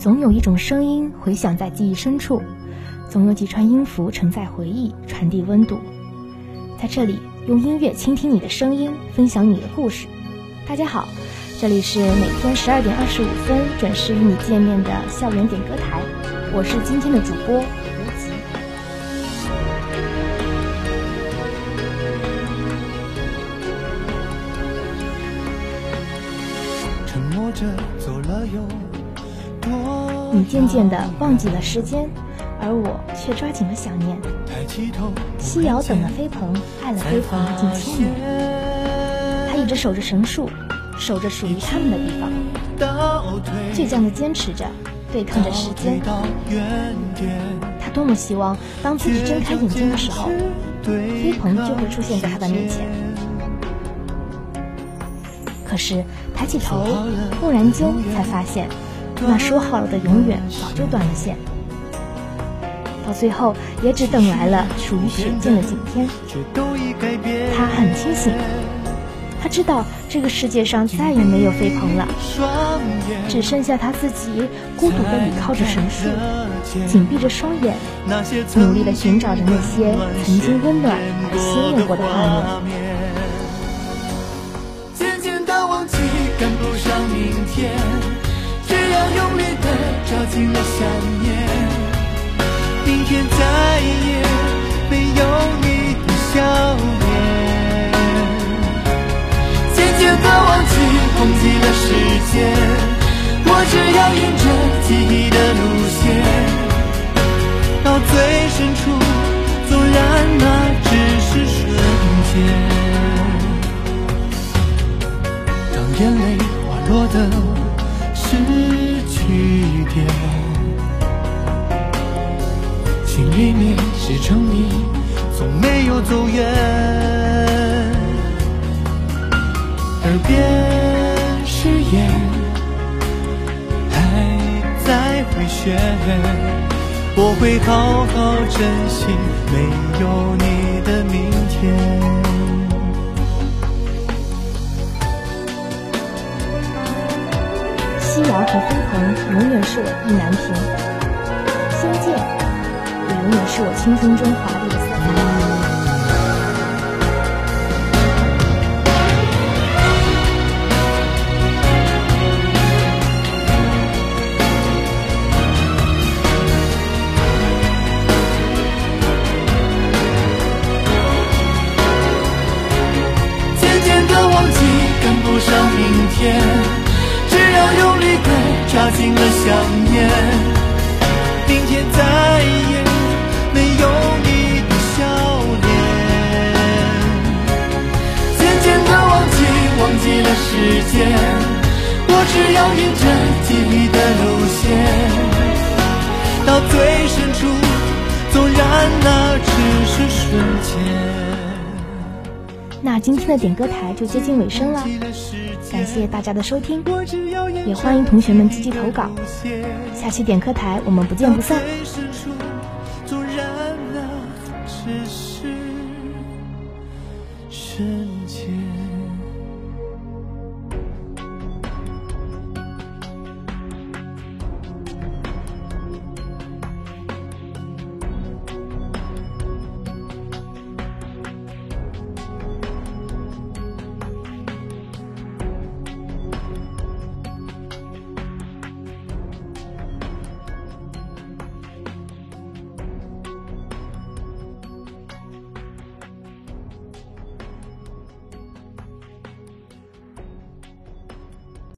总有一种声音回响在记忆深处，总有几串音符承载回忆，传递温度。在这里，用音乐倾听你的声音，分享你的故事。大家好，这里是每天十二点二十五分准时与你见面的校园点歌台，我是今天的主播吴吉。沉默着走了又你渐渐地忘记了时间，而我却抓紧了想念。西瑶等了飞鹏，爱了飞鹏近千年。他一直守着神树，守着属于他们的地方，倔强地坚持着，对抗着时间。他多么希望，当自己睁开眼睛的时候，飞鹏就会出现在他的面前。可是抬起头，忽然间才发现。那说好了的永远早就断了线，到最后也只等来了属于雪见的景天。他很清醒，他知道这个世界上再也没有飞鹏了，只剩下他自己孤独地倚靠着神树，紧闭着双眼，努力地寻找着那些曾经温暖而鲜艳过的画面。渐渐的忘记，赶不上明天。要用力的抓紧了想念，明天再也没有你的笑脸。渐渐的忘记，忘记了时间，我只要沿着记忆的路线，到最深处，纵然那只是瞬间，当眼泪滑落的。是句点，心里面写成你，从没有走远。耳边誓言还在回旋，我会好好珍惜没有你的明天。飞鹏永远是我意难平，仙剑也永远是我青春中华丽的色彩。的抓紧了想念，明天再也没有你的笑脸。渐渐的忘记，忘记了时间，我只要沿着记忆的路线，到最深处，纵然那只是瞬间。那今天的点歌台就接近尾声了，感谢大家的收听，也欢迎同学们积极投稿。下期点歌台我们不见不散。